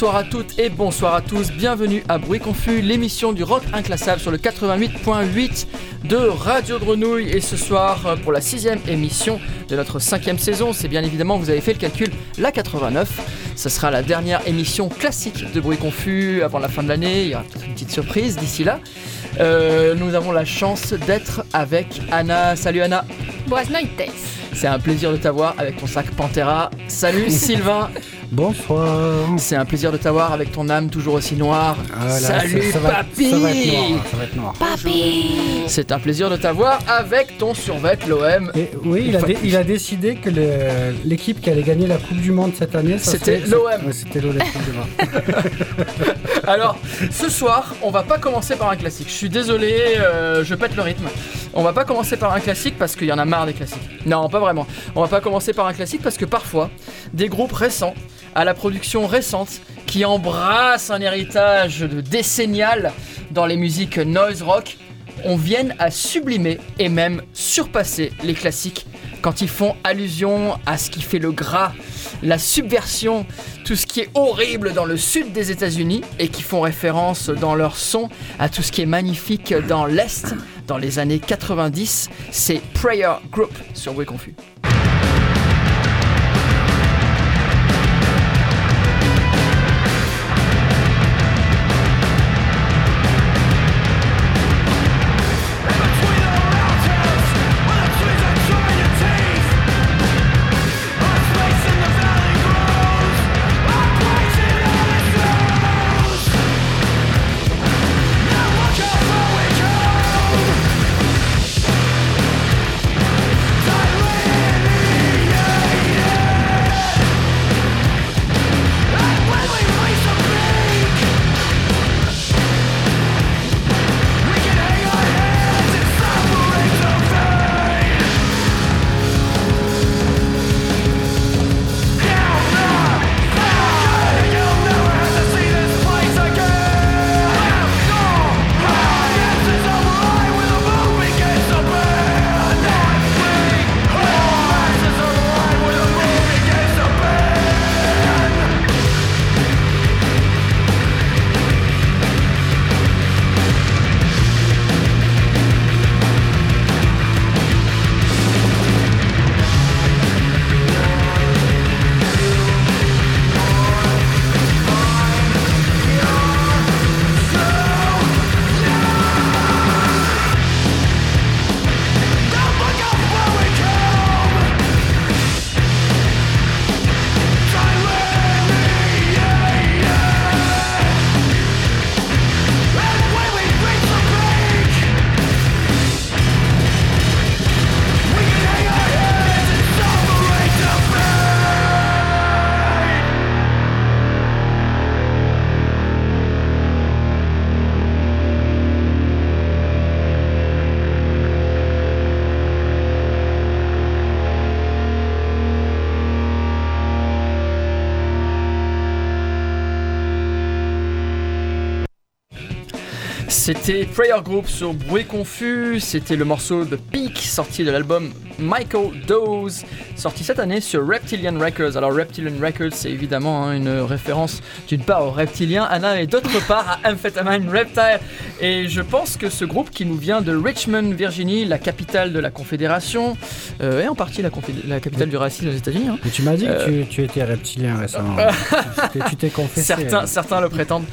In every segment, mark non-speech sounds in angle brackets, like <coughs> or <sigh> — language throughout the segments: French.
Bonsoir à toutes et bonsoir à tous, bienvenue à Bruit Confus, l'émission du rock inclassable sur le 88.8 de Radio Grenouille. Et ce soir, euh, pour la sixième émission de notre cinquième saison, c'est bien évidemment, vous avez fait le calcul, la 89. Ce sera la dernière émission classique de Bruit Confus avant la fin de l'année. Il y aura peut-être une petite surprise d'ici là. Euh, nous avons la chance d'être avec Anna. Salut Anna. Noites. C'est un plaisir de t'avoir avec ton sac Pantera. Salut <laughs> Sylvain. Bonsoir. C'est un plaisir de t'avoir avec ton âme toujours aussi noire. Ah là, Salut ça, ça va- papy ça va être noir, ça va être noir. Papy C'est un plaisir de t'avoir avec ton survêt l'OM. Et oui, il a, dé- il a décidé que l'équipe qui allait gagner la Coupe du Monde cette année, C'était l'OM. C'était l'OM. <laughs> Alors, ce soir, on va pas commencer par un classique. Je suis désolé, euh, je pète le rythme. On va pas commencer par un classique parce qu'il y en a marre des classiques. Non, pas vraiment. On va pas commencer par un classique parce que parfois, des groupes récents, à la production récente, qui embrassent un héritage de décennial dans les musiques noise rock, on vienne à sublimer et même surpasser les classiques quand ils font allusion à ce qui fait le gras, la subversion, tout ce qui est horrible dans le sud des États-Unis et qui font référence dans leur son à tout ce qui est magnifique dans l'Est dans les années 90. C'est Prayer Group sur Bruit Confus. C'était Prayer Group sur Bruit Confus, c'était le morceau de Peak sorti de l'album Michael Dose, sorti cette année sur Reptilian Records. Alors Reptilian Records c'est évidemment hein, une référence d'une part aux reptiliens, Anna, et d'autre part à Amphetamine Reptile. Et je pense que ce groupe qui nous vient de Richmond, Virginie, la capitale de la Confédération, euh, et en partie la, confé- la capitale du racisme aux États-Unis, hein, tu m'as dit Euh. que tu, tu étais reptilien récemment. <laughs> Tu t'es- confessé. Certains, certains le prétendent.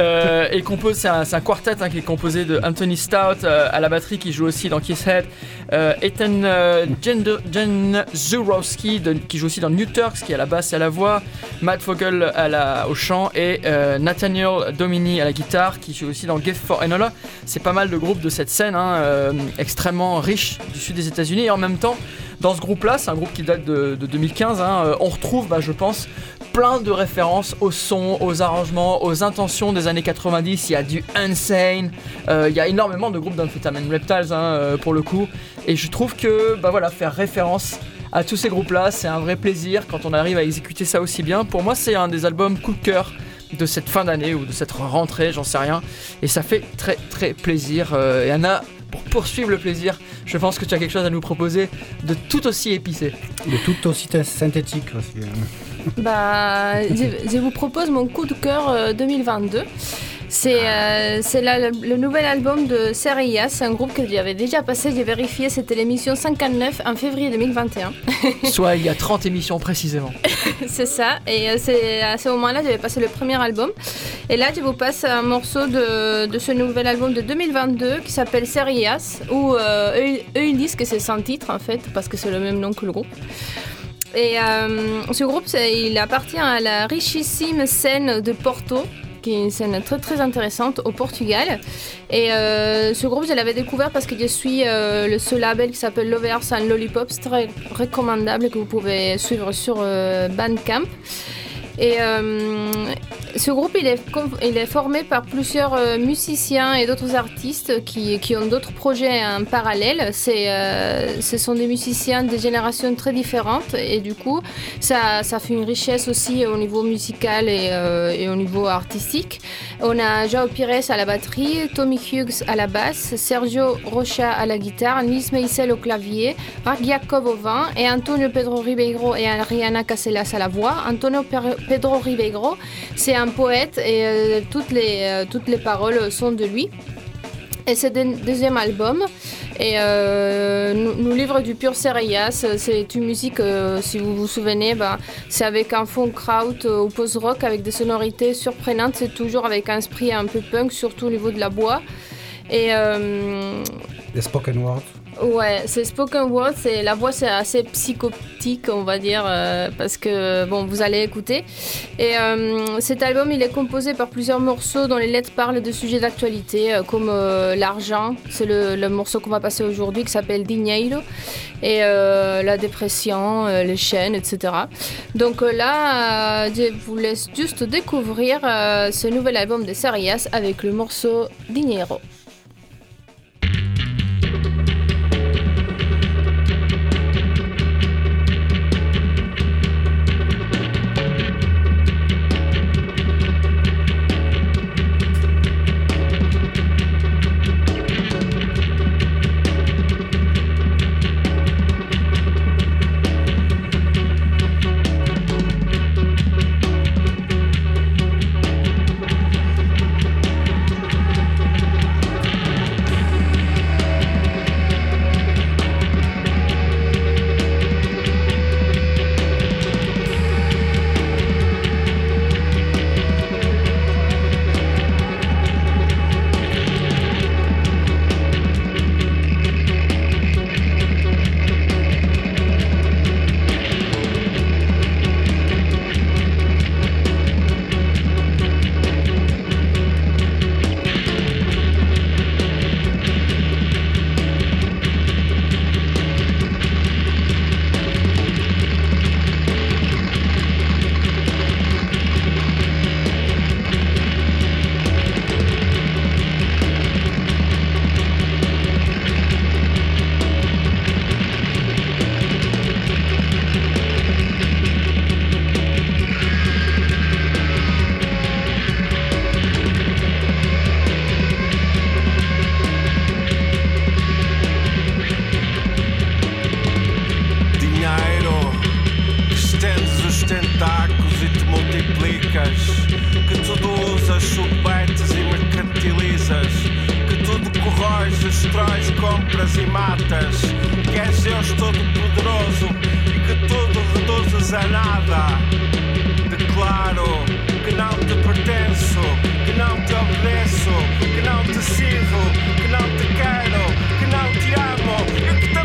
Euh, et compose, c'est un, quartet hein, qui est composé de Anthony Stout euh, à la batterie qui joue aussi dans Kiss Head, euh, Ethan euh, qui joue aussi dans New Turks qui est à la basse et à la voix, Matt la, au chant et euh, Nathaniel Domini à la guitare qui joue aussi dans Gift for Enola. C'est pas mal de groupes de cette scène hein, extrêmement riche du sud des États-Unis et en même temps. Dans ce groupe-là, c'est un groupe qui date de, de 2015, hein, on retrouve, bah, je pense, plein de références au son, aux arrangements, aux intentions des années 90. Il y a du Insane, euh, il y a énormément de groupes d'Amphetamine Reptiles hein, euh, pour le coup. Et je trouve que bah voilà, faire référence à tous ces groupes-là, c'est un vrai plaisir quand on arrive à exécuter ça aussi bien. Pour moi, c'est un des albums coup de cœur de cette fin d'année ou de cette rentrée, j'en sais rien. Et ça fait très très plaisir. Euh, et Anna, pour poursuivre le plaisir, je pense que tu as quelque chose à nous proposer de tout aussi épicé. De tout aussi synthétique aussi. Bah, je, je vous propose mon coup de cœur euh, 2022. C'est euh, c'est la- le nouvel album de Serias, c'est un groupe que j'avais déjà passé, j'ai vérifié, c'était l'émission 59 en février 2021. <laughs> Soit il y a 30 émissions précisément. <laughs> c'est ça, et euh, c'est à ce moment-là, j'avais passé le premier album. Et là, je vous passe un morceau de, de ce nouvel album de 2022 qui s'appelle Serias, où euh, eux, eux, ils disent que c'est sans titre en fait, parce que c'est le même nom que le groupe. Et euh, ce groupe, il appartient à la richissime scène de Porto, qui est une scène très très intéressante au Portugal. Et euh, ce groupe, je l'avais découvert parce que je suis euh, le seul label qui s'appelle Lovers and Lollipops, très recommandable que vous pouvez suivre sur euh, Bandcamp. Et euh, ce groupe, il est, formé par plusieurs euh, musiciens et d'autres artistes qui, ont d'autres projets en parallèle. C'est, euh, ce sont des musiciens de générations très différentes et du coup, ça, fait une richesse aussi au niveau musical et, au niveau artistique. On a João Pires à la batterie, Tommy Hughes à la basse, Sergio Rocha à la guitare, Nils Meisel au clavier, Ragiakov au vin et Antonio Pedro Ribeiro et Ariana Casellas à la voix. Antonio Pedro Ribeiro, c'est un poète et euh, toutes, les, euh, toutes les paroles sont de lui. Et c'est le deuxième album. Et euh, nous, nous livre du pur Serias. C'est une musique, si vous vous souvenez, bah, c'est avec un fond kraut ou post-rock avec des sonorités surprenantes. C'est toujours avec un esprit un peu punk, surtout au niveau de la voix. Spoken words. Ouais, c'est spoken word, c'est la voix c'est assez psychotique on va dire euh, parce que bon vous allez écouter et euh, cet album il est composé par plusieurs morceaux dont les lettres parlent de sujets d'actualité euh, comme l'argent, c'est le, le morceau qu'on va passer aujourd'hui qui s'appelle Dinheiro et la dépression, les chaînes, etc. Donc là je vous laisse juste découvrir ce nouvel album de Serias avec le morceau. Dinheiro, destróis, compras e matas, que és Deus Todo-Poderoso e que tudo reduzes a nada. Declaro que não te pertenço, que não te obedeço, que não te sirvo, que não te quero, que não te amo e que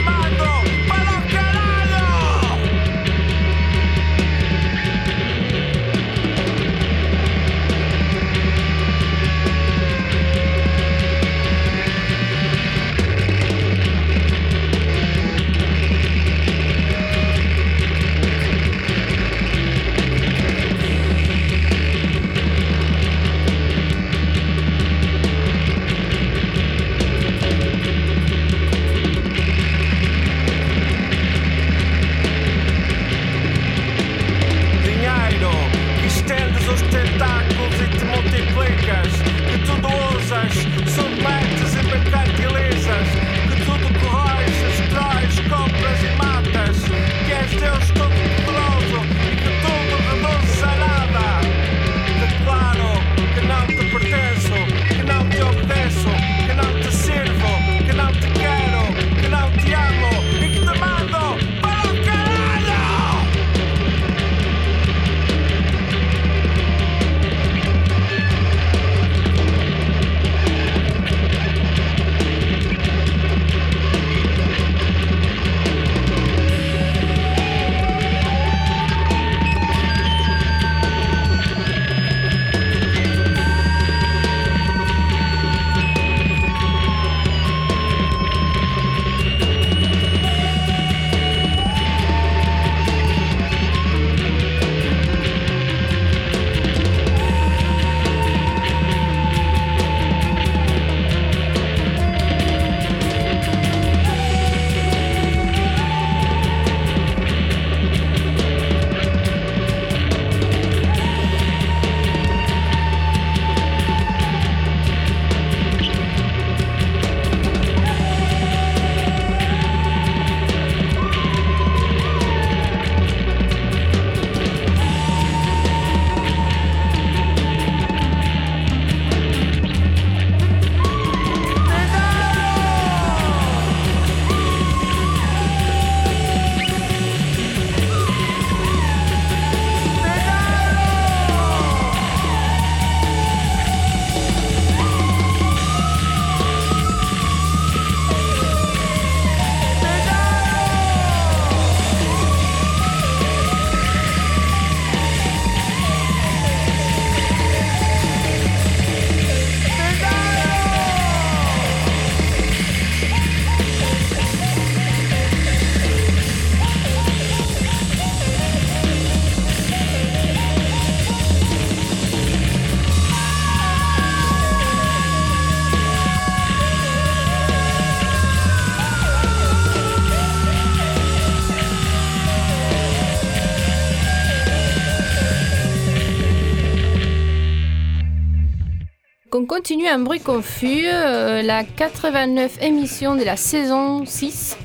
continue un bruit confus, euh, la 89 émission de la saison 6.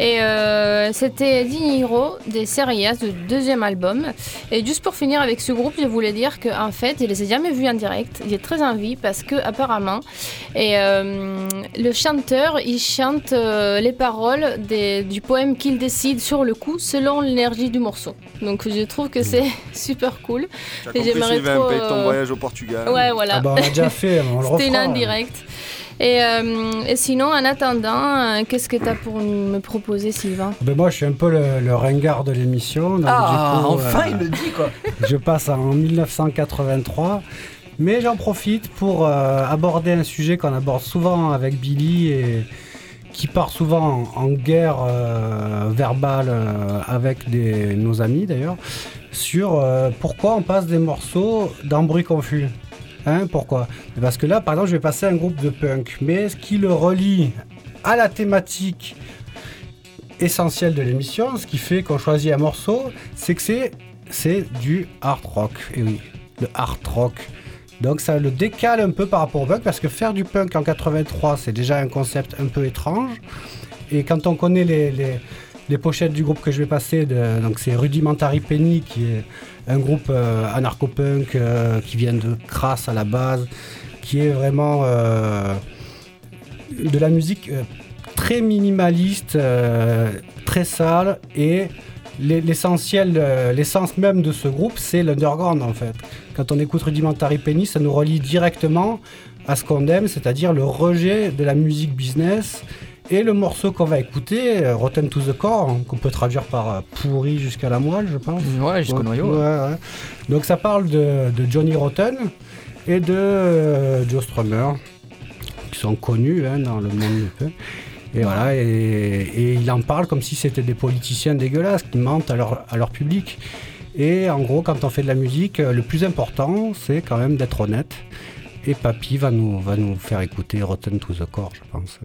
Et euh, c'était Diniro des Serias, le deuxième album. Et juste pour finir avec ce groupe, je voulais dire qu'en fait, je les ai jamais vus en direct. J'ai très envie parce que apparemment, et euh, le chanteur, il chante euh, les paroles des- du poème qu'il décide sur le coup selon l'énergie du morceau. Donc je trouve que c'est <laughs> super cool. Et j'aimerais trop, ton euh, voyage au Portugal. Ouais, voilà. Ah bah, on l'a déjà fait, on le <laughs> C'était une refera. en direct. Et, euh, et sinon, en attendant, euh, qu'est-ce que tu as pour me proposer, Sylvain? Ben moi, je suis un peu le, le ringard de l'émission. Ah, du coup, enfin euh, il le dit quoi. <laughs> Je passe en 1983. Mais j'en profite pour euh, aborder un sujet qu'on aborde souvent avec Billy et qui part souvent en, en guerre euh, verbale euh, avec des- nos amis d'ailleurs, sur euh, pourquoi on passe des morceaux dans bruit confus. Hein, pourquoi Parce que là, par exemple, je vais passer un groupe de punk, mais ce qui le relie à la thématique essentielle de l'émission, ce qui fait qu'on choisit un morceau, c'est que c'est c'est du hard rock. Et oui, le hard rock. Donc ça le décale un peu par rapport au punk parce que faire du punk en 83, c'est déjà un concept un peu étrange. Et quand on connaît les, les pochettes du groupe que je vais passer, donc c'est Rudimentary Penny qui est un groupe euh, anarcho-punk euh, qui vient de Crass à la base, qui est vraiment euh, de la musique très minimaliste, très sale et l'e- l'essentiel, l'essence même de ce groupe, c'est l'underground en fait. Quand on écoute Rudimentary Penny, ça nous relie directement à ce qu'on aime, c'est-à-dire le rejet de la musique business. Et le morceau qu'on va écouter, euh, Rotten to the Core, hein, qu'on peut traduire par euh, pourri jusqu'à la moelle, je pense. Ouais, jusqu'au noyau. ouais, ouais. Donc ça parle de, de Johnny Rotten et de euh, Joe Strummer, qui sont connus hein, dans le monde du punk. Et voilà, et, et il en parle comme si c'était des politiciens dégueulasses qui mentent à leur, à leur public. Et en gros, quand on fait de la musique, le plus important, c'est quand même d'être honnête. Et Papy va nous, va nous faire écouter Rotten to the Core, je pense.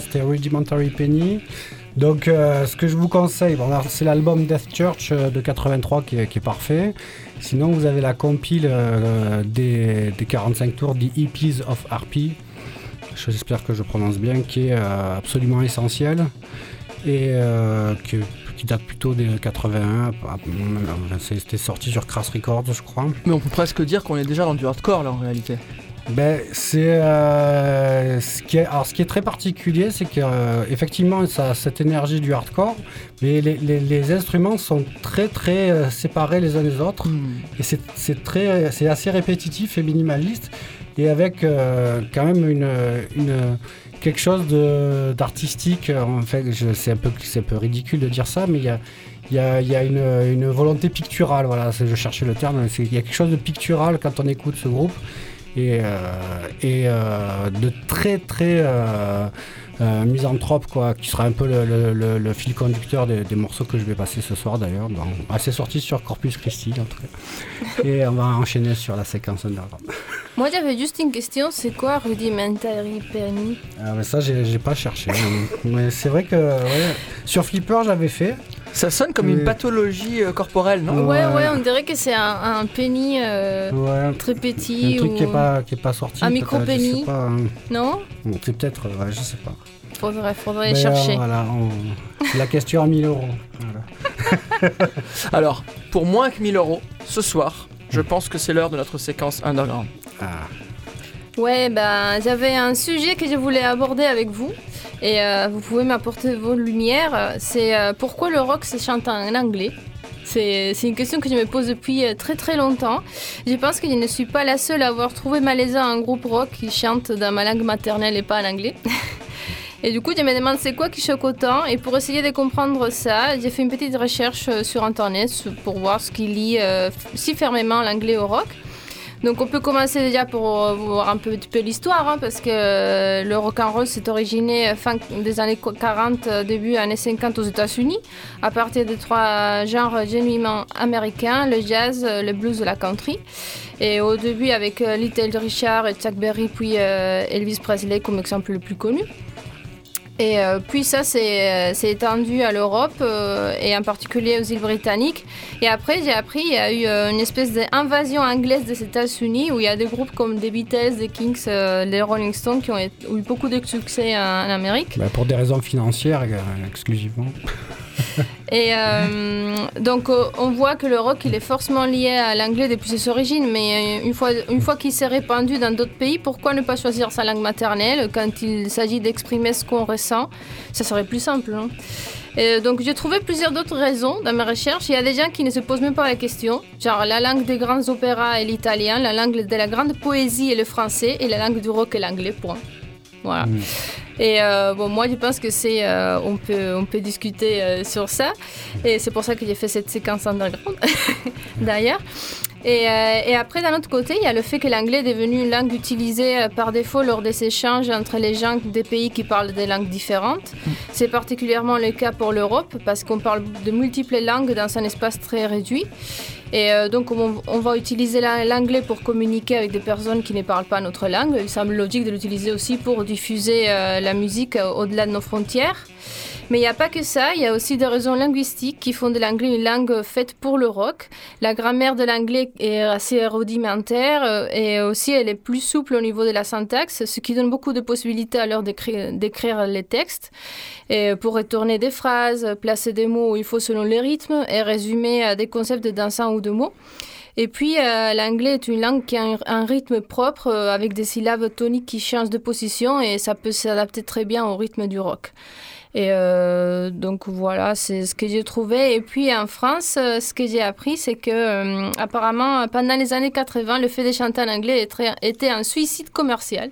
C'était Rudimentary Penny. Donc, euh, ce que je vous conseille, c'est l'album Death Church euh, de 83 qui est, qui parfait. Sinon, vous avez la compile euh, des, des 45 tours, The EPs of RP. J'espère que je prononce bien, qui est absolument essentiel et que- qui date plutôt des 81. Ah, c'est- C'était sorti sur Crash Records, je crois. Mais on peut presque dire qu'on est déjà dans du hardcore là en réalité. Ben, c'est euh, ce qui est, alors ce qui est très particulier, c'est que euh, effectivement ça a cette énergie du hardcore, mais les, les- les instruments sont très très euh, séparés les uns des autres et c'est c'est très c'est assez répétitif et minimaliste et avec quand même une, une quelque chose de d'artistique. En fait, c'est un peu c'est un peu ridicule de dire ça, mais il y a il y a, y a une, une volonté picturale, voilà, je cherchais le terme, il y a quelque chose de pictural quand on écoute ce groupe et, euh, et euh, de très très euh, euh, misanthrope quoi, qui sera un peu le, le- le- le fil conducteur des, des morceaux que je vais passer ce soir d'ailleurs. Bon, ah, c'est sorti sur Corpus Christi en tout cas. <laughs> Et on va enchaîner sur la séquence underground. Moi, j'avais juste une question c'est quoi Rudimentary Penny Ah, mais ça j'ai j'ai pas cherché. mais c'est vrai que ouais, sur Flipper j'avais fait. Ça sonne comme une pathologie euh, corporelle, non Ouais. Ouais, ouais, on dirait que c'est un, un penny euh, Ouais, très un petit. truc ou... qui est pas qui est pas sorti. Un peut-être, micro-penny. je sais pas, hein. Non Bon, C'est peut-être, ouais, je sais pas. Faudrait, faudrait Mais, euh, chercher. voilà, on- la question à 1000 euros. Voilà. <laughs> Alors, pour moins que 1000 euros, ce soir, je pense que c'est l'heure de notre séquence underground. Ah. Ouais, ben j'avais un sujet que je voulais aborder avec vous et euh, vous pouvez m'apporter vos lumières. C'est euh, pourquoi le rock se chante en anglais? C'est une question que je me pose depuis euh, très très longtemps. Je pense que je ne suis pas la seule à avoir trouvé malaisant un groupe rock qui chante dans ma langue maternelle et pas en anglais. <laughs> Et du coup, je me demande c'est quoi qui choque autant? Et pour essayer de comprendre ça, j'ai fait une petite recherche sur internet pour voir ce qui lie si fermement l'anglais au rock. Donc on peut commencer déjà pour euh, voir un petit peu l'histoire, hein, parce que euh, le rock and roll s'est originé euh, fin des années 40, euh, début années 50 aux États-Unis, à partir de trois genres genuinement américains, le jazz, le blues et la country. Et au début avec Little Richard et Chuck Berry, puis Elvis Presley comme exemple le plus connu. Et euh, puis ça s'est euh, étendu à l'Europe euh, et en particulier aux îles britanniques. Et après, j'ai appris qu'il y a eu une espèce d'invasion anglaise des États-Unis où il y a des groupes comme des Beatles, des Kings, euh, les Rolling Stones qui ont eu beaucoup de succès en, Amérique. Bah, pour des raisons financières exclusivement. <laughs> Et euh, donc euh, on voit que le rock il est forcément lié à l'anglais depuis ses origines, mais euh, une fois, une fois qu'il s'est répandu dans d'autres pays, pourquoi ne pas choisir sa langue maternelle quand il s'agit d'exprimer ce qu'on ressent? Ça serait plus simple. hein. Donc j'ai trouvé plusieurs d'autres raisons dans mes recherches. Il y a des gens qui ne se posent même pas la question, genre la langue des grands opéras est l'italien, la langue de la grande poésie est le français et la langue du rock est l'anglais. Point. Voilà. Mm. Et euh, bon, moi, je pense que c'est, euh, on peut, on peut discuter euh, sur ça. Et c'est pour ça que j'ai fait cette séquence underground, <laughs> d'ailleurs. Et, euh, et après, d'un autre côté, il y a le fait que l'anglais est devenu une langue utilisée euh, par défaut lors des échanges entre les gens des pays qui parlent des langues différentes. C'est particulièrement le cas pour l'Europe parce qu'on parle de multiples langues dans un espace très réduit. Et euh, donc, on, va utiliser la- l'anglais pour communiquer avec des personnes qui ne parlent pas notre langue. Il semble logique de l'utiliser aussi pour diffuser la musique au-delà de nos frontières. Mais il n'y a pas que ça, il y a aussi des raisons linguistiques qui font de l'anglais une langue faite pour le rock. La grammaire de l'anglais est assez rudimentaire euh, et aussi elle est plus souple au niveau de la syntaxe, ce qui donne beaucoup de possibilités à l'heure d'écrire les textes. Et pour retourner des phrases, placer des mots où il faut selon le rythme et résumer des concepts dans un ou deux mots. Et puis, euh, l'anglais est une langue qui a un, un rythme propre euh, avec des syllabes toniques qui changent de position et ça peut s'adapter très bien au rythme du rock. Et euh, donc voilà, c'est ce que j'ai trouvé. Et puis en France, euh, ce que j'ai appris, c'est que euh, apparemment, pendant les années 80, le fait de chanter en anglais était un suicide commercial.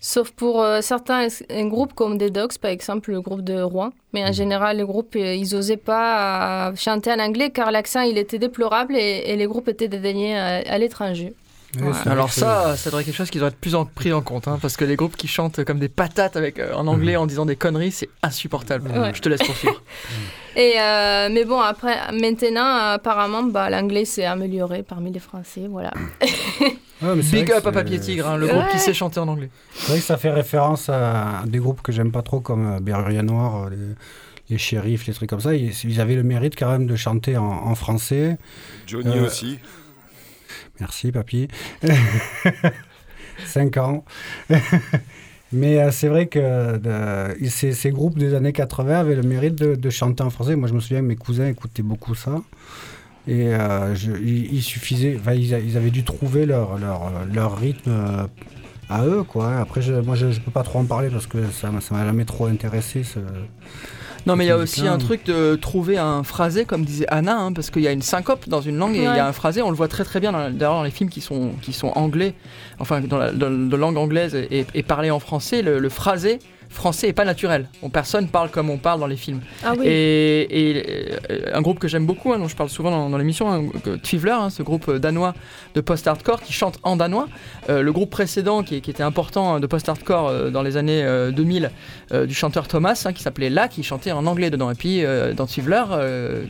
Sauf pour euh, certains groupes comme des Dogs, par exemple, le groupe de Rouen. Mais en général, les groupes, ils n'osaient pas chanter en anglais car l'accent, il était déplorable et, et les groupes étaient dédaignés à, à l'étranger. Ouais. Alors ça, ça devrait être quelque chose qui devrait être plus en, pris en compte, hein, parce que les groupes qui chantent comme des patates avec, euh, en anglais en disant des conneries, c'est insupportable. Ouais. Je te laisse poursuivre. <laughs> Et euh, mais bon, après, maintenant, apparemment, bah, l'anglais s'est amélioré parmi les Français, voilà. <coughs> Ouais, Big up à Papier Tigre, hein, le groupe qui sait chanter en anglais. C'est vrai que ça fait référence à des groupes que j'aime pas trop comme euh, Berrurier Noir, les, les shérifs, les trucs comme ça. Ils, ils avaient le mérite quand même de chanter en, en français. Johnny Euh, aussi. Merci, papy. <laughs> 5 ans. <laughs> Mais euh, c'est vrai que ces, groupes des années 80 avaient le mérite de, chanter en français. Moi, je me souviens que mes cousins écoutaient beaucoup ça. Et euh, il, suffisait, ils, avaient dû trouver leur, leur, leur rythme euh, à eux. Quoi. Après, moi, je ne peux pas trop en parler parce que ça ne m'a jamais trop intéressé. Non, mais il y a aussi un truc de trouver un phrasé, comme disait Anna, hein, parce qu'il y a une syncope dans une langue et il y a un phrasé. On le voit très très bien dans, d'ailleurs dans les films qui sont, qui sont anglais, enfin dans la dans- de langue anglaise et, et parlé en français. Le, le phrasé français est pas naturel. Bon, personne parle comme on parle dans les films. Ah oui. Et, et, euh, un groupe que j'aime beaucoup, hein, dont je parle souvent dans, dans l'émission, hein, Tvivler, hein, ce groupe euh, danois de post-hardcore qui chante en danois. Euh, le groupe précédent qui, qui était important hein, de post-hardcore euh, dans les années euh, 2000 euh, du chanteur Thomas, qui s'appelait La, qui chantait en anglais dedans. Et puis dans Tvivler,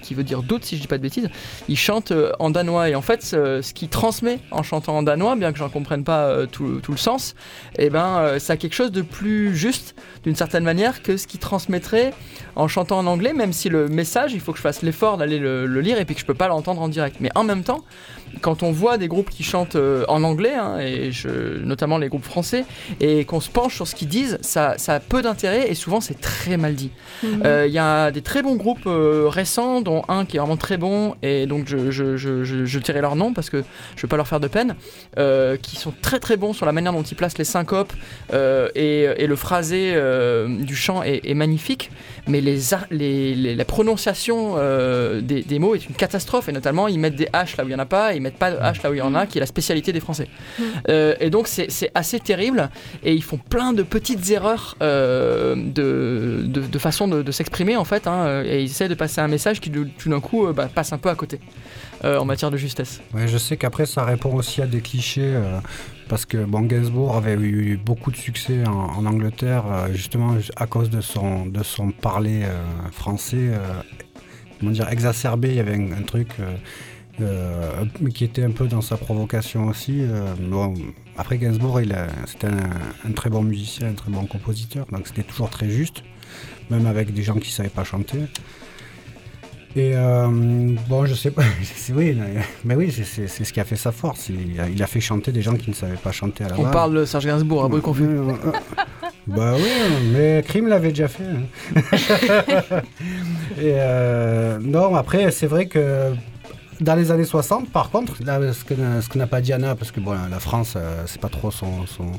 qui veut dire doute si je dis pas de bêtises, il chante en danois. Et en fait, ce, qu'il transmet en chantant en danois, bien que j'en comprenne pas tout, tout le sens, et ben, euh, ça a quelque chose de plus juste d'une certaine manière que ce qu'il transmettrait en chantant en anglais, même si le message, il faut que je fasse l'effort d'aller le, le lire et puis que je peux pas l'entendre en direct. Mais en même temps, quand on voit des groupes qui chantent euh, en anglais, hein, et je, notamment les groupes français, et qu'on se penche sur ce qu'ils disent, ça, ça a peu d'intérêt et souvent c'est très mal dit. Mhm. Euh, Il y a des très bons groupes euh, récents, dont un qui est vraiment très bon, et donc je, je, leur nom parce que je veux pas leur faire de peine, qui sont très très bons sur la manière dont ils placent les syncopes, et, et le phrasé du chant est, est magnifique, mais les, ar- les, les- la prononciation des, des mots est une catastrophe, et notamment ils mettent des H là où il y en a pas, ils mettent pas de H là où il y en a, qui est la spécialité des Français. Euh, et donc c'est assez terrible, et ils font plein de petites erreurs euh, de, de, de façon de, de s'exprimer en fait, hein, et ils essaient de passer un message qui tout d'un coup euh, bah, passe un peu à côté. euh, en matière de justesse. Ouais, je sais qu'après, ça répond aussi à des clichés. euh, parce que bon, Gainsbourg avait eu beaucoup de succès en, en Angleterre, euh, justement à cause de son, de son parler euh, français. euh, comment dire, exacerbé. Il y avait un, un truc euh, mais qui était un peu dans sa provocation aussi. euh, bon, après, Gainsbourg, c'était un, un très bon musicien, un très bon compositeur. Donc c'était toujours très juste, même avec des gens qui ne savaient pas chanter. Et euh, bon, je sais pas, <laughs> oui, mais- oui, c'est- ce qui a fait sa force. Il a, il a fait chanter des gens qui ne savaient pas chanter à la On base. parle de Serge Gainsbourg, un peu confus. Bah oui, mais Crime l'avait déjà fait. hein. <laughs> Et euh, non, après, c'est vrai que dans les années 60, par contre, là, ce que, que n'a pas Diana, parce que bon, la France, euh, c'est pas trop son, son,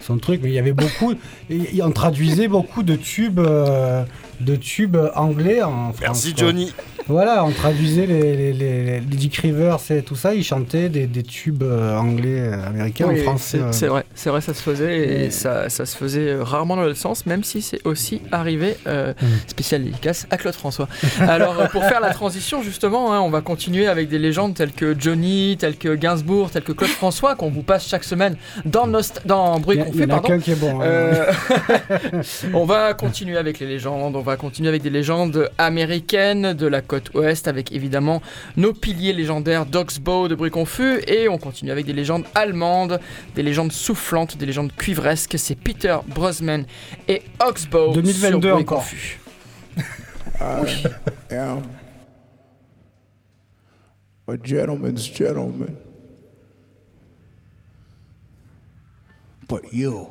son truc, mais il y avait beaucoup, <laughs> on traduisait beaucoup de tubes, euh, de tubes anglais en France. Merci quoi. Johnny. Voilà, on traduisait les, les, les, les Dick Rivers et tout ça, ils chantaient des, des tubes euh, anglais euh, américains Oui, en France. c'est euh, c'est vrai, c'est vrai, ça se faisait et Et- ça, ça se faisait rarement dans le sens, même si c'est aussi arrivé. euh, Mm. spécial dédicace à Claude François. Alors, pour faire la transition, justement, hein, on va continuer avec des légendes telles que Johnny, telles que Gainsbourg, telles que Claude François, qu'on vous passe chaque semaine dans, Nost- dans Bruit y, qu'on il y fait, en a pardon. qu'un qui est bon. hein. Euh, <laughs> <laughs> on va continuer avec les légendes, on va continuer avec des légendes américaines de la côte ouest, avec évidemment nos piliers légendaires d'Oxbow de Bruit Confus, et on continue avec des légendes allemandes, des légendes soufflantes, des légendes cuivresques. C'est Peter Brosman et Oxbow 2022 sur Bruit encore. Confus. I am a gentleman's gentleman. But you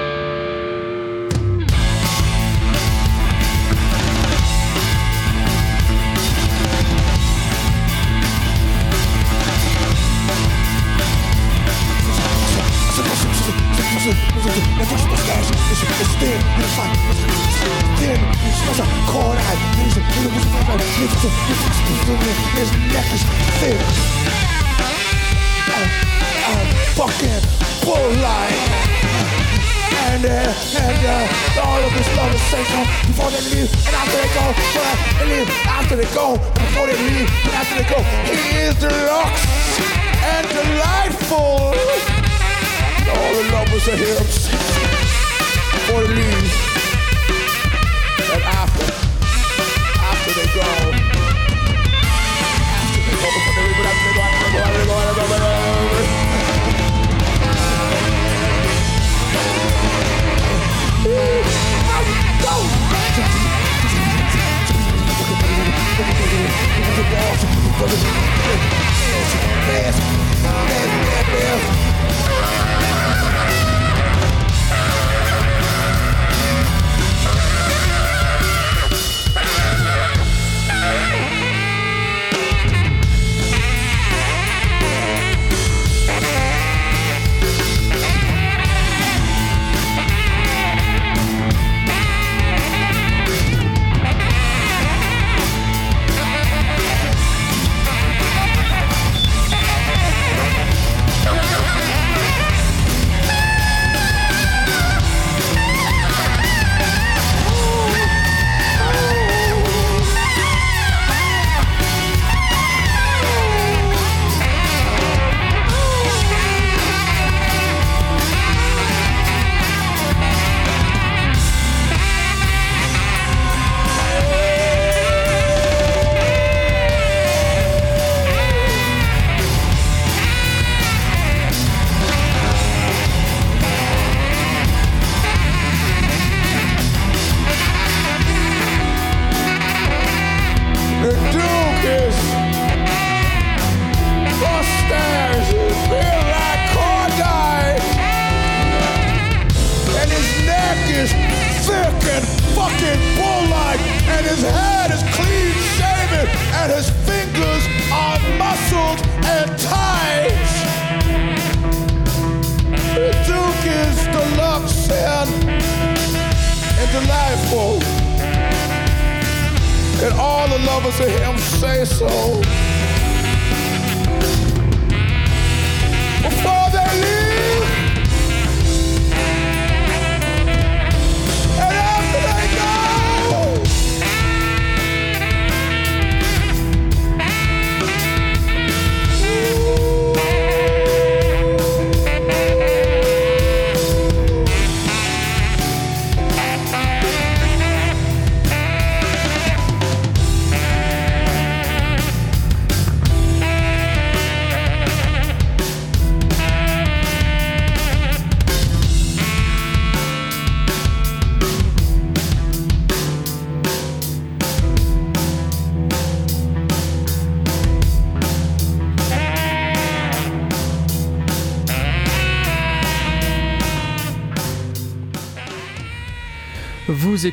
Listen, listen to my just mustache. It's, it's thin, and it's like, it's thin. It's much like cold eyes. Listen, listen, listen, listen, listen, listen, listen, his neck is thin. Uh, and, uh, and fucking bull-like. And, uh, and uh, all of this love is sacred before they leave and after they go. Before they leave, after they go. Before they leave, after they go. He is deluxe and delightful. All the lovers are here before they leave and after, after they go. Go,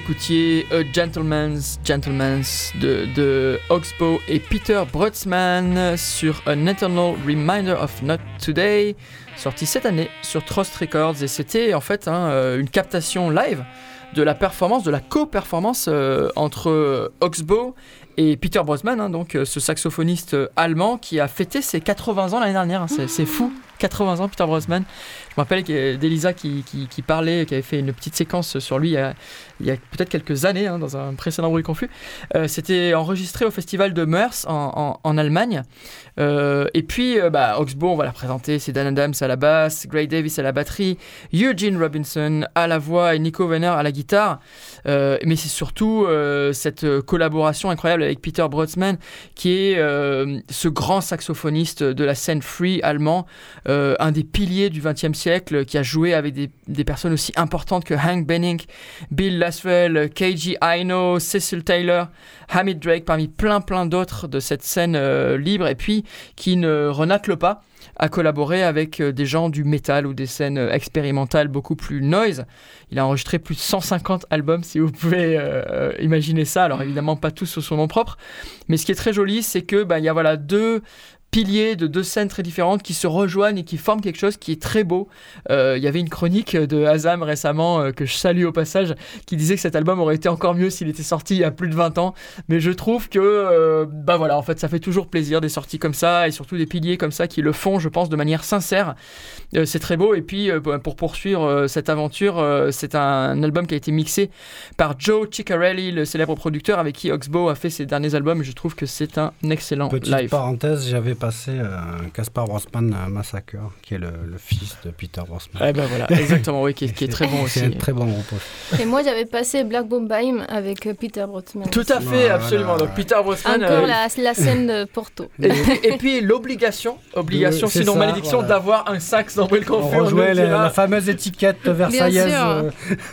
écoutiez A Gentleman's Gentleman's de, de Oxbow et Peter Brutzmann sur An Eternal Reminder of Not Today, sorti cette année sur Trust Records. Et c'était en fait hein, euh, une captation live de la performance, de la co-performance euh, entre Oxbow et Peter Brosman, hein, donc euh, ce saxophoniste allemand qui a fêté ses 80 ans l'année dernière. hein. c'est fou, 80 ans Peter Brosman. Je me rappelle d'Elisa qui, parlait, qui avait fait une petite séquence sur lui il y a, peut-être quelques années, hein, dans un précédent bruit confus. Euh, c'était enregistré au festival de Meurs en, Allemagne. Euh, et puis, euh, bah, Oxbow, on va la présenter, c'est Dan Adams à la basse, Gray Davis à la batterie, Eugene Robinson à la voix et Nico Venner à la guitare. Euh, mais c'est surtout cette collaboration incroyable avec Peter Brotzmann, qui est ce grand saxophoniste de la scène free allemand, euh, un des piliers du XXe siècle, qui a joué avec des, personnes aussi importantes que Hank Benning, Bill Laswell, KG Aino, Cecil Taylor, Hamid Drake, parmi plein plein d'autres de cette scène euh, libre, et puis qui ne renacle pas à collaborer avec euh, des gens du métal ou des scènes expérimentales beaucoup plus noise. Il a enregistré plus de 150 albums, si vous pouvez imaginer ça. Alors évidemment pas tous sous son nom propre, mais ce qui est très joli, c'est que bah, il y a voilà deux piliers de deux scènes très différentes qui se rejoignent et qui forment quelque chose qui est très beau. Euh, Il y avait une chronique de Azam récemment euh, que je salue au passage qui disait que cet album aurait été encore mieux s'il était sorti il y a plus de 20 ans. Mais je trouve que, euh, bah voilà, en fait, ça fait toujours plaisir des sorties comme ça et surtout des piliers comme ça qui le font, je pense, de manière sincère. C'est très beau. Et puis, euh, pour poursuivre cette aventure, c'est un album qui a été mixé par Joe Ciccarelli, le célèbre producteur avec qui Oxbow a fait ses derniers albums. Je trouve que c'est un excellent Petite live. parenthèse, j'avais passé euh, Caspar Brosman euh, Massacre, qui est le, le fils de Peter Brosman. Eh ben voilà, exactement, oui, qui est, qui est très bon <laughs> aussi. C'est un très bon groupe aussi. Et moi, j'avais passé Black Bombay avec euh, Peter Brotzman. Tout à fait, absolument. voilà. Donc Peter Brosnan. Encore euh, la, la scène de Porto. <laughs> Et puis, et puis l'obligation, obligation sinon ça, malédiction, voilà. d'avoir un sax dans Will On rejouait la, la fameuse étiquette versaillaise. sûr. euh,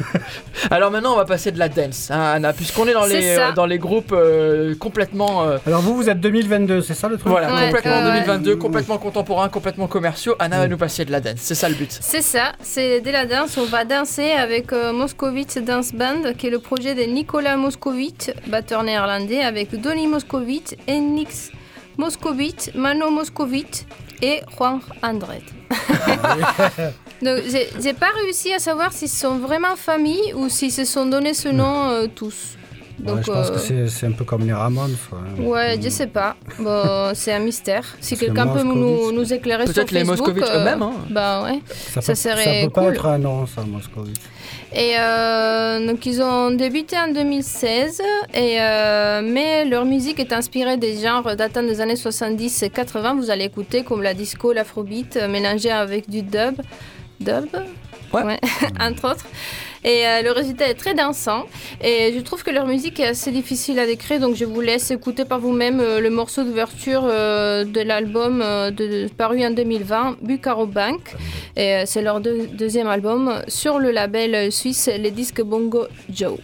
<laughs> Alors maintenant, on va passer de la dance, hein, Anna, puisqu'on est dans les, euh, dans les groupes euh, complètement. euh, Alors vous, vous êtes 2022, c'est ça le truc? Voilà, Ouais, complètement ouais. 2022, complètement contemporain, complètement commerciaux. Anna Mm. va nous passer de la dance, c'est ça le but. C'est ça, c'est dès la danse. On va danser avec euh, Moscovitz Dance Band, qui est le projet de Nicolas Moscovitz, batteur néerlandais, avec Donny Moscovitz, Enix Moscovitz, Mano Moscovitz et Juan Andret. <laughs> Donc j'ai j'ai pas réussi à savoir s'ils sont vraiment famille ou s'ils se sont donné ce nom euh, tous. Ouais, Donc, je pense euh, que c'est- c'est un peu comme les Ramones. quoi. Ouais, je sais pas. Bon, <laughs> c'est un mystère. Si quelqu'un peut nous, nous éclairer sur Peut-être les Facebook, Moscovitz euh, eux-mêmes. hein. Bah ouais. Ça, Ça peut, serait ça peut pas être un nom, ça, Moscovitz. Et euh, donc ils ont débuté en 2016, et, euh, mais leur musique est inspirée des genres datant des années 70 et 80. Vous allez écouter comme la disco, l'afrobeat, euh, mélangé avec du dub. Dub? Ouais. <laughs> entre autres. Et euh, le résultat est très dansant. Et je trouve que leur musique est assez difficile à décrire, donc je vous laisse écouter par vous-même euh, le morceau d'ouverture euh, de l'album paru en 2020, Bucaro Bank. Et c'est leur deux- deuxième album sur le label suisse Les Disques Bongo Joe.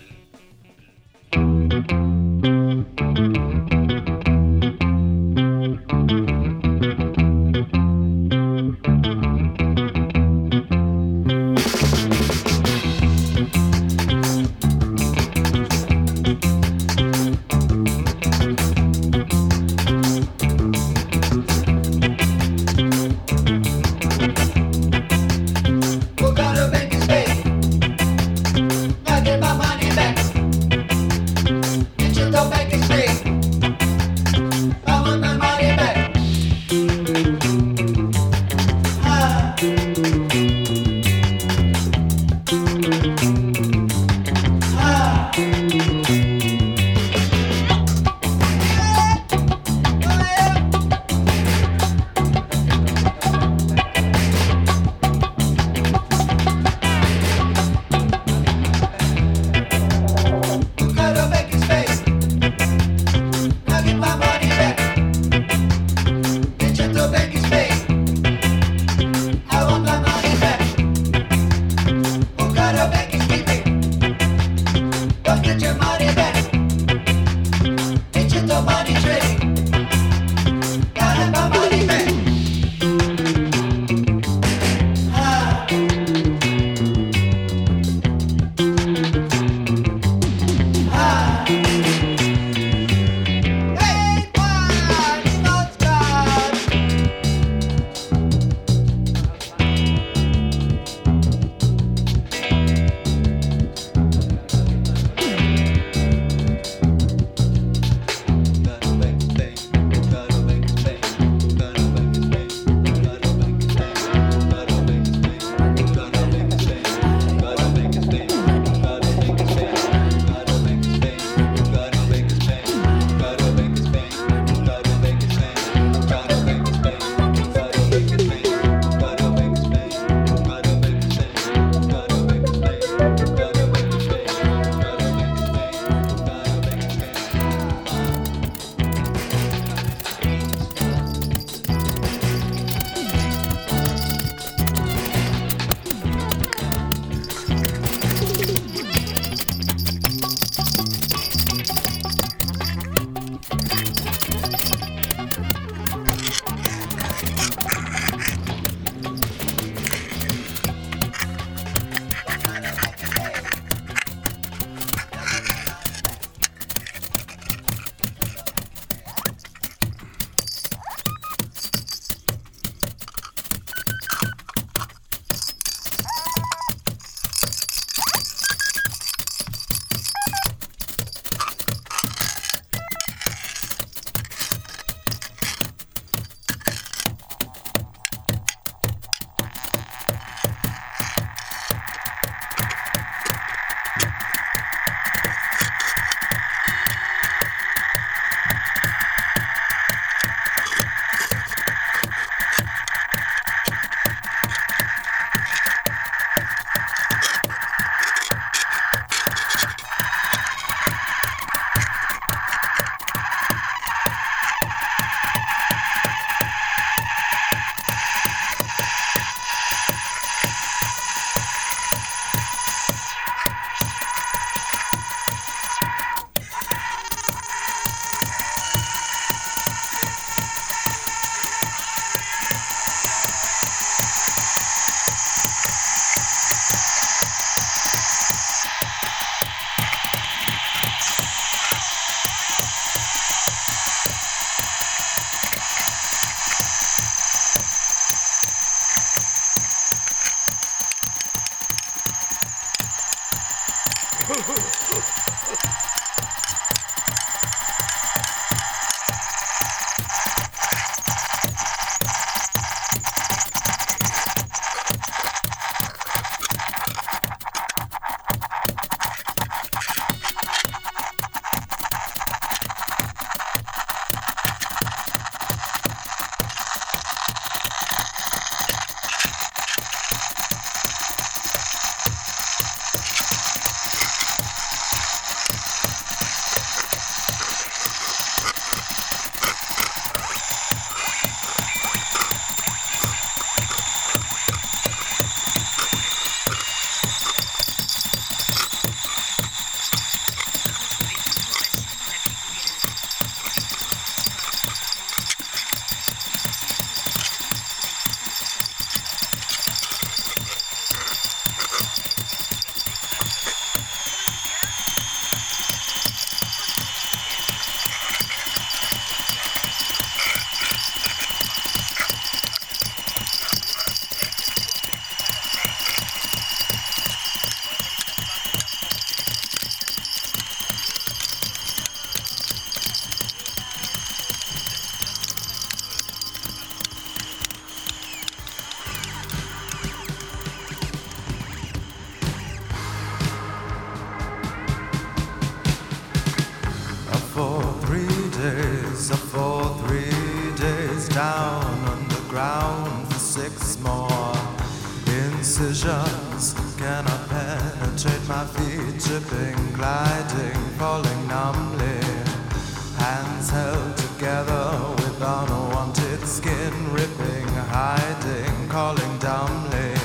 Hands held together with unwanted skin, ripping, hiding, calling dumbly.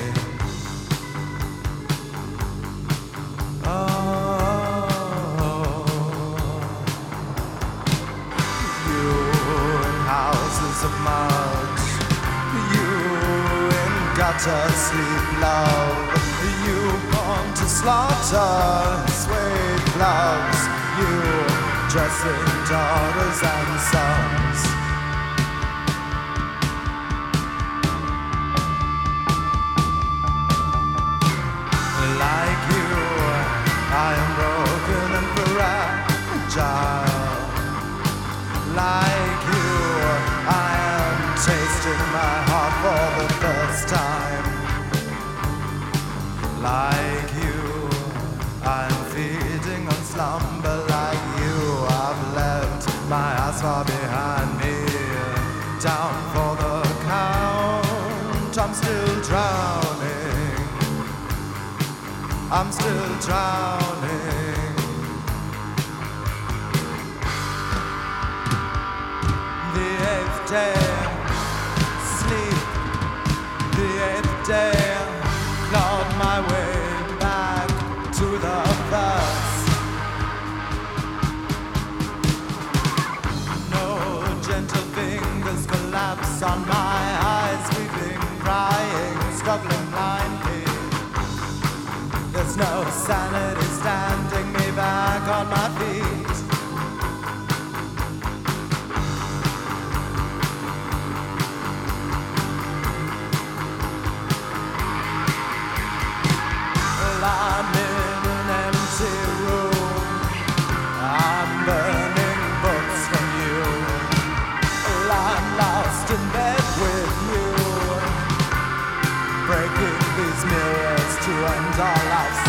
Oh, you in houses of mud, you in gutter sleep, love. You born to slaughter, suede gloves. Dressing daughters and sons. Still drowning. The eighth day, No sanity standing me back on my feet. Well, I'm in an empty room. I'm burning books from you. Well, I'm lost in bed with you breaking these mirrors to end all I've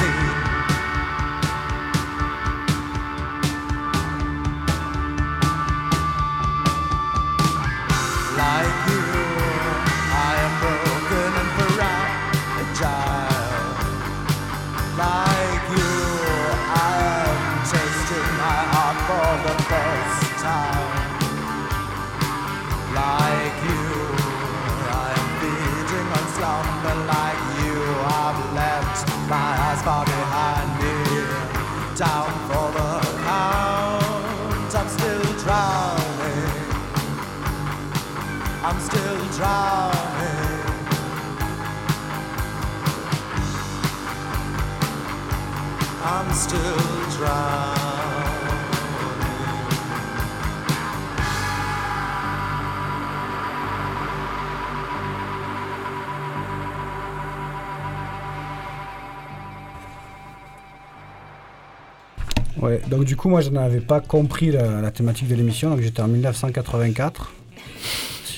Ouais, donc du coup, moi, je n'avais pas compris la, la thématique de l'émission, donc j'étais en 1984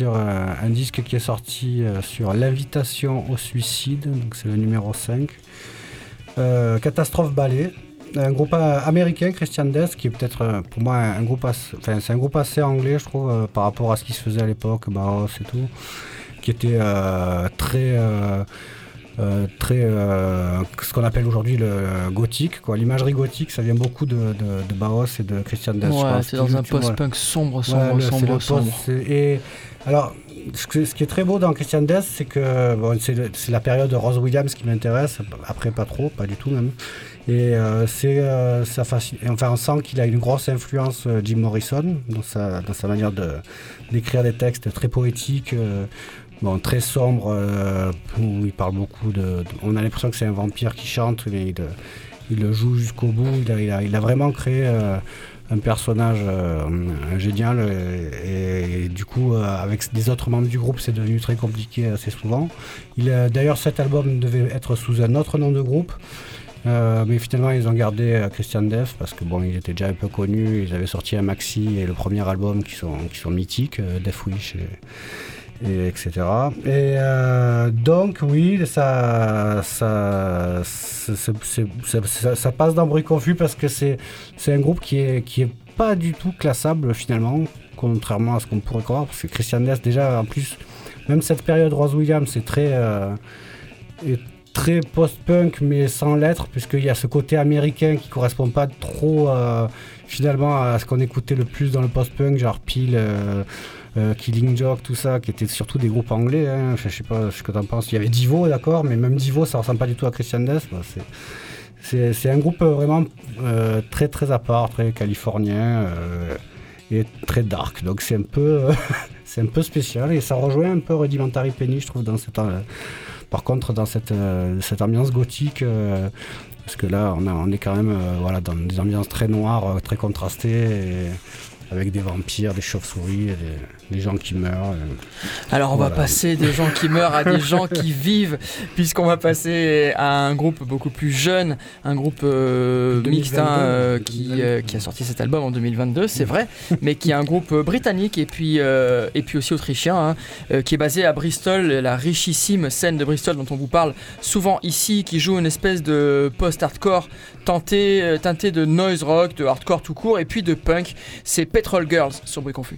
euh, un disque qui est sorti euh, sur l'invitation au suicide, donc c'est le numéro 5. Euh, Catastrophe Ballet, un groupe américain, Christian Death, qui est peut-être pour moi un groupe assez, enfin, c'est un groupe assez anglais, je trouve, par rapport à ce qui se faisait à l'époque, Baos et tout, qui était très très euh, ce qu'on appelle aujourd'hui le gothique quoi l'imagerie gothique ça vient beaucoup de, de, de Baos et de Christian Death je Ouais, c'est dans un post-punk sombre, Ouais, sombre, le- c'est sombre, post- sombre. Et alors, ce, que- ce qui est très beau dans Christian Death, c'est que bon, c'est la période de Rose Williams qui m'intéresse. Après, pas trop, pas du tout même. Et euh, c'est euh, ça fascine. Enfin, on sent qu'il a une grosse influence euh, Jim Morrison dans sa dans sa manière de d'écrire des textes très poétiques. euh, Bon, très sombre, euh, où il parle beaucoup de. on a l'impression que c'est un vampire qui chante, mais il, euh, le joue jusqu'au bout. Il a, vraiment créé euh, un personnage euh, génial. euh, Et, du coup, avec des autres membres du groupe, c'est devenu très compliqué assez souvent. D'ailleurs, cet album devait être sous un autre nom de groupe. Euh, mais finalement, ils ont gardé Christian Death parce que bon, il était déjà un peu connu. Ils avaient sorti un maxi et le premier album qui sont, qui sont mythiques, Death Wish et etc. Et euh, donc, oui, ça, ça, ça, passe dans bruit confus parce que c'est un groupe qui est, qui est pas du tout classable finalement, contrairement à ce qu'on pourrait croire. Parce que Christian Death, déjà, en plus, même cette période Rose Williams, c'est très. euh, est très post-punk mais sans l'être, puisqu'il y a ce côté américain qui correspond pas trop euh, finalement à ce qu'on écoutait le plus dans le post-punk, genre euh, euh, Killing Joke, tout ça, qui étaient surtout des groupes anglais. hein. Enfin, je sais pas ce que t'en penses. Il y avait Divo, d'accord, mais même Divo, ça ressemble pas du tout à Christian Death. C'est- un groupe euh, vraiment euh, très très à part, très californien et très dark. Donc c'est un peu <laughs> c'est un peu spécial et ça rejoint un peu Rudimentary Penny, je trouve, dans cette par contre dans cette ambiance gothique. parce que là, on, est quand même voilà, dans des ambiances très noires, très contrastées, avec des vampires, des chauves-souris, des gens qui meurent. euh. Alors on va passer des gens qui meurent à des gens qui <laughs> vivent, puisqu'on va passer à un groupe beaucoup plus jeune, un groupe euh, 2022, mixte hein, euh, 2022. qui, euh, qui a sorti cet album en 2022, c'est vrai, <laughs> mais qui est un groupe britannique et puis, euh, et puis aussi autrichien, hein, euh, qui est basé à Bristol, la richissime scène de Bristol dont on vous parle souvent ici, qui joue une espèce de post-hardcore teinté, teinté de noise rock, de hardcore tout court, et puis de punk. C'est Petrol Girls sur Bruit Confus.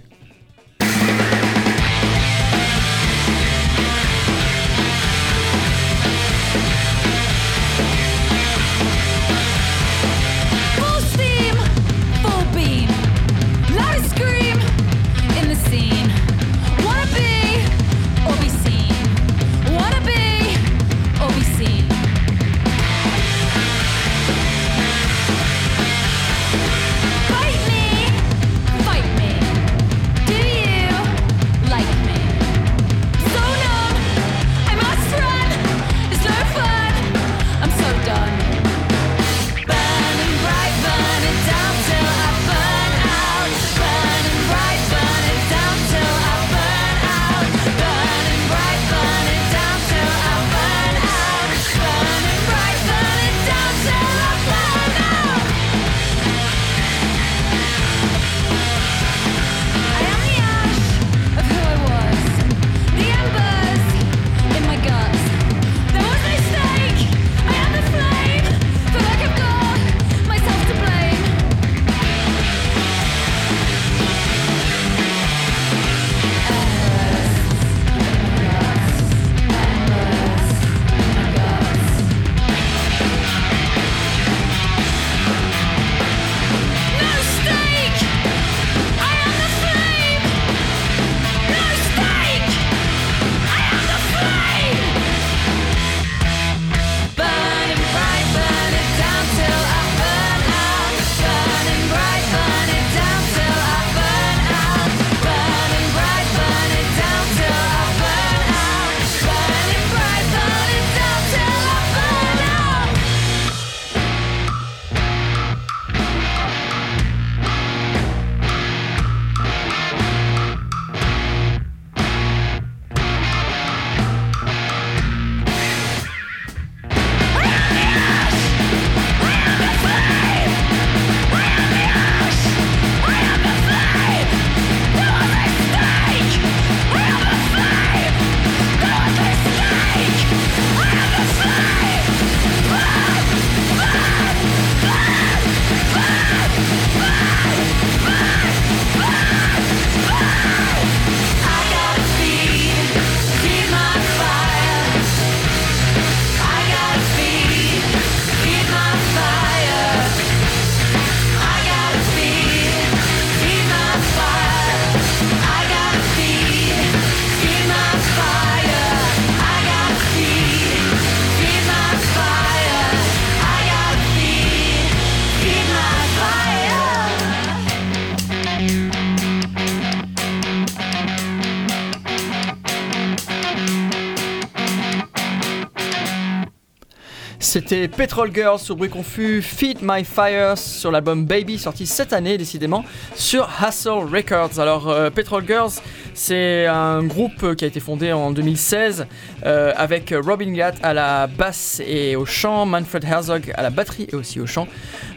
Petrol Girls sur Bruit Confus, Feed My Fire sur l'album Baby sorti cette année décidément sur Hustle Records. Alors euh, Petrol Girls c'est un groupe qui a été fondé en 2016 euh, avec Robin Gatt à la basse et au chant, Manfred Herzog à la batterie et aussi au chant,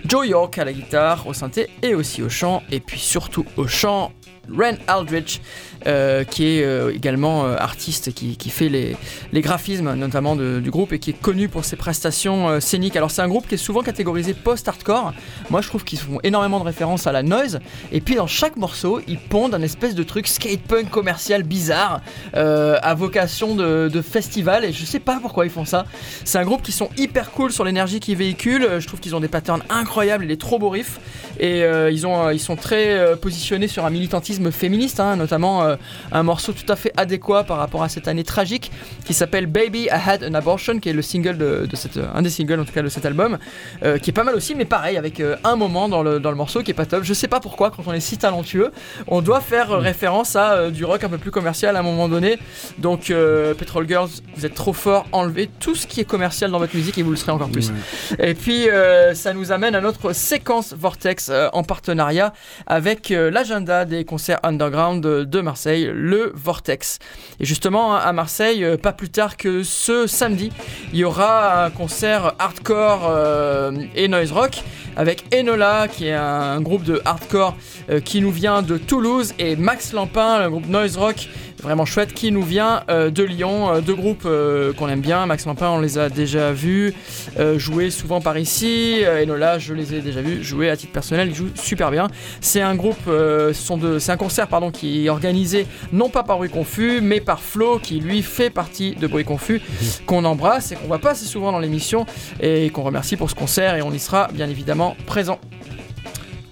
Joe York à la guitare, au synthé et aussi au chant et puis surtout au chant Ren Aldrich, euh, qui est euh, également euh, artiste, qui, qui fait les, graphismes notamment du groupe et qui est connu pour ses prestations scéniques. Alors c'est un groupe qui est souvent catégorisé post-hardcore. Moi je trouve qu'ils font énormément de références à la noise. Et puis dans chaque morceau, ils pondent un espèce de truc skate punk commercial bizarre à vocation de, festival et je sais pas pourquoi ils font ça. C'est un groupe qui sont hyper cool sur l'énergie qu'ils véhiculent. Je trouve qu'ils ont des patterns incroyables et des trop beaux riffs et ils, ils sont très positionnés sur un militantisme féministe, hein, notamment euh, un morceau tout à fait adéquat par rapport à cette année tragique qui s'appelle Baby I Had an Abortion, qui est le single de, de cette, un des singles en tout cas de cet album, euh, qui est pas mal aussi, mais pareil avec euh, un moment dans le, dans le morceau qui est pas top. Je sais pas pourquoi quand on est si talentueux, on doit faire euh, référence à euh, du rock un peu plus commercial à un moment donné. Donc euh, Petrol Girls, vous êtes trop fort, enlevez tout ce qui est commercial dans votre musique et vous le serez encore plus. Et puis euh, ça nous amène à notre séquence Vortex euh, en partenariat avec euh, l'agenda des concerts underground de, Marseille, le Vortex. Et justement à Marseille, euh, pas plus tard que ce samedi, il y aura un concert hardcore euh, et noise rock avec Enola qui est un groupe de hardcore euh, qui nous vient de Toulouse et Max Lampin, le groupe noise rock vraiment chouette qui nous vient euh, de Lyon, euh, deux groupes euh, qu'on aime bien. Max Lampin, on les a déjà vus euh, jouer souvent par ici. Enola, je les ai déjà vus jouer à titre personnel, ils jouent super bien. C'est un groupe, c'est un concert pardon qui est organisé non pas par Bruit Confus, mais par Flo qui lui fait partie de Bruit Confus, <laughs> qu'on embrasse et qu'on voit pas assez souvent dans l'émission et qu'on remercie pour ce concert et on y sera bien évidemment présent.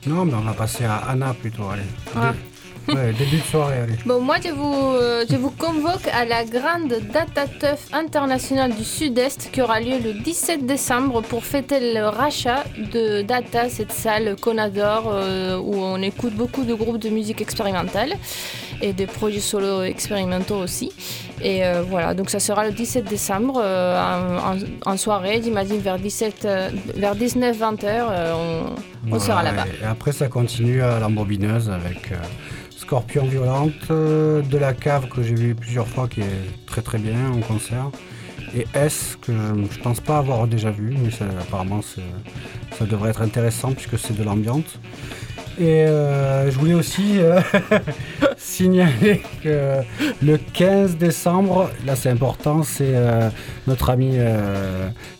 Non, mais on va passer à Anna plutôt, allez. Ah. Ouais, début de soirée, allez. Bon, moi, je vous, euh, je vous convoque à la grande Data Tough internationale du Sud-Est qui aura lieu le 17 décembre pour fêter le rachat de Data, cette salle qu'on adore euh, où on écoute beaucoup de groupes de musique expérimentale et des projets solo expérimentaux aussi. Et euh, voilà, donc ça sera le 17 décembre en, soirée, j'imagine vers 17, vers 19-20 heures, on, on sera là-bas. Et après, ça continue à l'embobineuse avec Scorpion Violente, euh, de la cave que j'ai vu plusieurs fois qui est très très bien en concert. Et S que je, je pense pas avoir déjà vu, mais apparemment ça devrait être intéressant puisque c'est de l'ambiance. Et euh, je voulais aussi euh, <laughs> signaler que le 15 décembre, là c'est important, c'est notre ami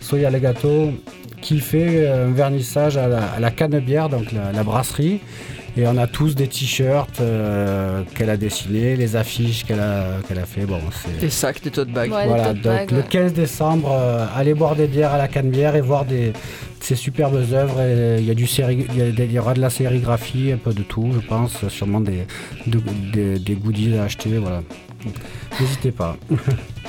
Soya Legato qui fait un vernissage à la, à donc la brasserie. Et on a tous des t-shirts euh, qu'elle a dessinés, les affiches qu'elle a, qu'elle a fait. Bon, c'est. Des sacs, des tote bags. Ouais, Voilà, tote donc bags, le ouais. 15 décembre, euh, allez boire des bières à la Canebière et voir des, ces superbes œuvres. Et Il y, a du séri- il y, a aura de la sérigraphie, un peu de tout, je pense. Sûrement des, de- des- des goodies à acheter. Voilà. N'hésitez pas. <laughs>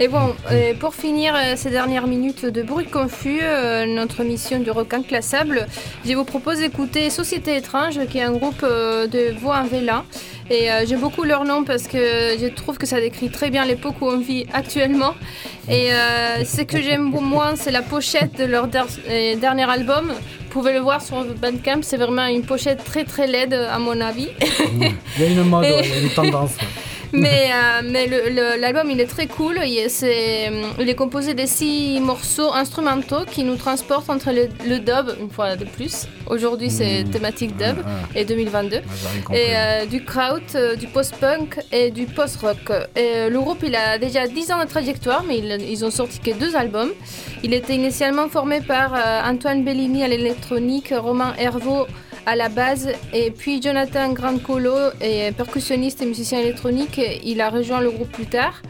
Et bon, euh, pour finir euh, ces dernières minutes de bruit confus, euh, notre mission du requin classable, je vous propose d'écouter Société étrange, qui est un groupe de voix en vélin. Et euh, j'aime beaucoup leur nom parce que je trouve que ça décrit très bien l'époque où on vit actuellement. Et euh, ce que j'aime moins, c'est la pochette de leur der- dernier album. Vous pouvez le voir sur Bandcamp, c'est vraiment une pochette très très laide à mon avis. Il y a une mode, ouais, il y a une tendance. <laughs> Mais, euh, mais l'album il est très cool. Il est, c'est, il est composé de six morceaux instrumentaux qui nous transportent entre le, le dub, une fois de plus. Aujourd'hui c'est Mmh. thématique dub Ah, et 2022. ah. Et euh, du kraut, euh, du post-punk et du post-rock. Le groupe il a déjà 10 ans de trajectoire, mais ils, ils ont sorti que deux albums. Il était initialement formé par Antoine Bellini à l'électronique, Romain Hervaux à la base, et puis Jonathan Grandcolo, et percussionniste et musicien électronique, il a rejoint le groupe plus tard.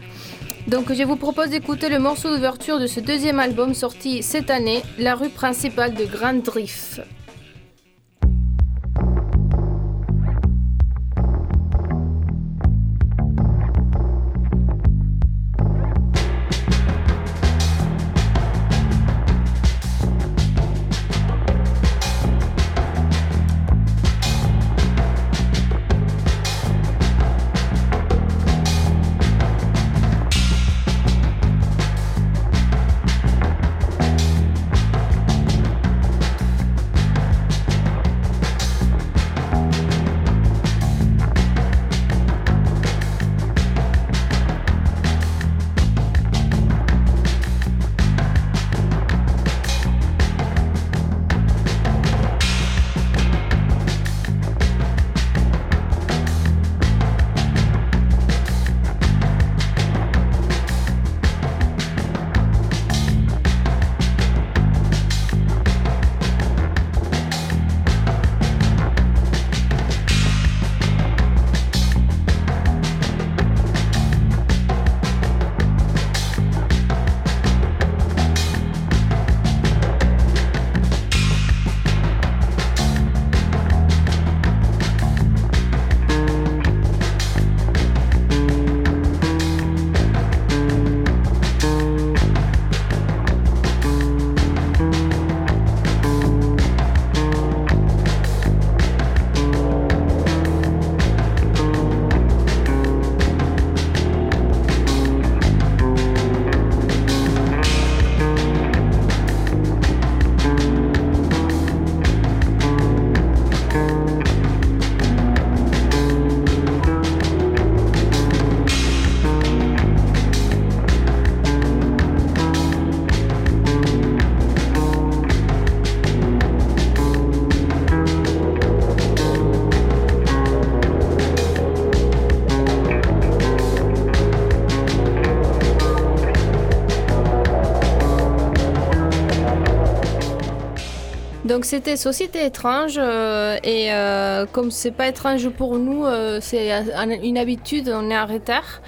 Donc je vous propose d'écouter le morceau d'ouverture de ce deuxième album sorti cette année, La rue principale de Grand Drift. Donc c'était Société étrange euh, et euh, comme c'est pas étrange pour nous, euh, c'est un- une habitude, on est en retard.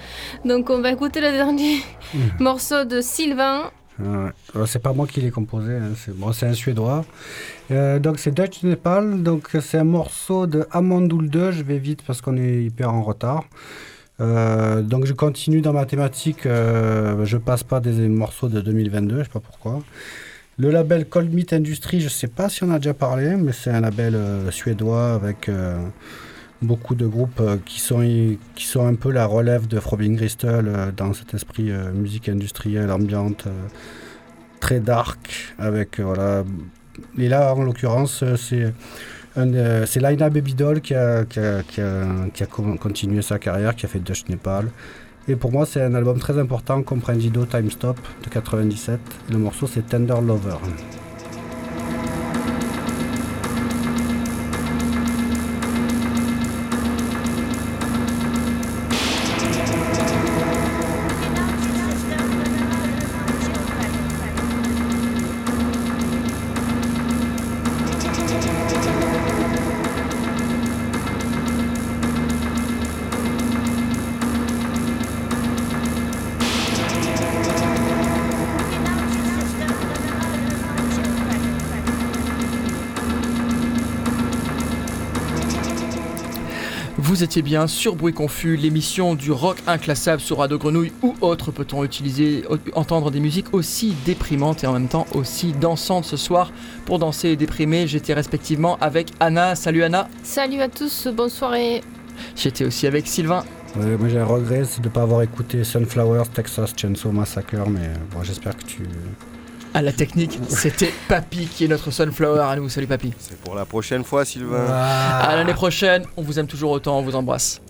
Donc on va écouter le dernier <laughs> morceau de Sylvain. Ouais. Alors, C'est pas moi qui l'ai composé, hein, c'est bon, un suédois. Donc c'est Dutch Nepal, donc c'est un morceau de Amandoul 2, je vais vite parce qu'on est hyper en retard. Euh, donc je continue dans ma thématique, euh, je passe pas des morceaux de 2022, je sais pas pourquoi. Le label Cold Meat Industry, je sais pas si on a déjà parlé, mais c'est un label euh, suédois avec euh, beaucoup de groupes euh, qui, sont, un peu la relève de Frobing Crystal euh, dans cet esprit musique industrielle, ambiante, très dark, avec voilà. Et là, en l'occurrence, c'est c'est Laina Babydoll qui a, qui, a, continué sa carrière, qui a fait Dutch Nepal. Et pour moi, c'est un album très important, Comprendido Time Stop de 97. Et le morceau, c'est Tender Lover. Étiez bien sur Bruit Confus, l'émission du rock inclassable sur Radio Grenouille ou autre peut-on utiliser, entendre des musiques aussi déprimantes et en même temps aussi dansantes ce soir. Pour danser et déprimer, j'étais respectivement avec Anna. Salut Anna. Salut à tous, bonne soirée. J'étais aussi avec Sylvain. Ouais, moi, j'ai un regret, c'est de ne pas avoir écouté Sunflowers, Texas Chainsaw Massacre, mais bon, j'espère que tu. À la technique, c'était Papy qui est notre sunflower à nous. Salut Papy. C'est pour la prochaine fois, Sylvain. À l'année prochaine, on vous aime toujours autant, on vous embrasse.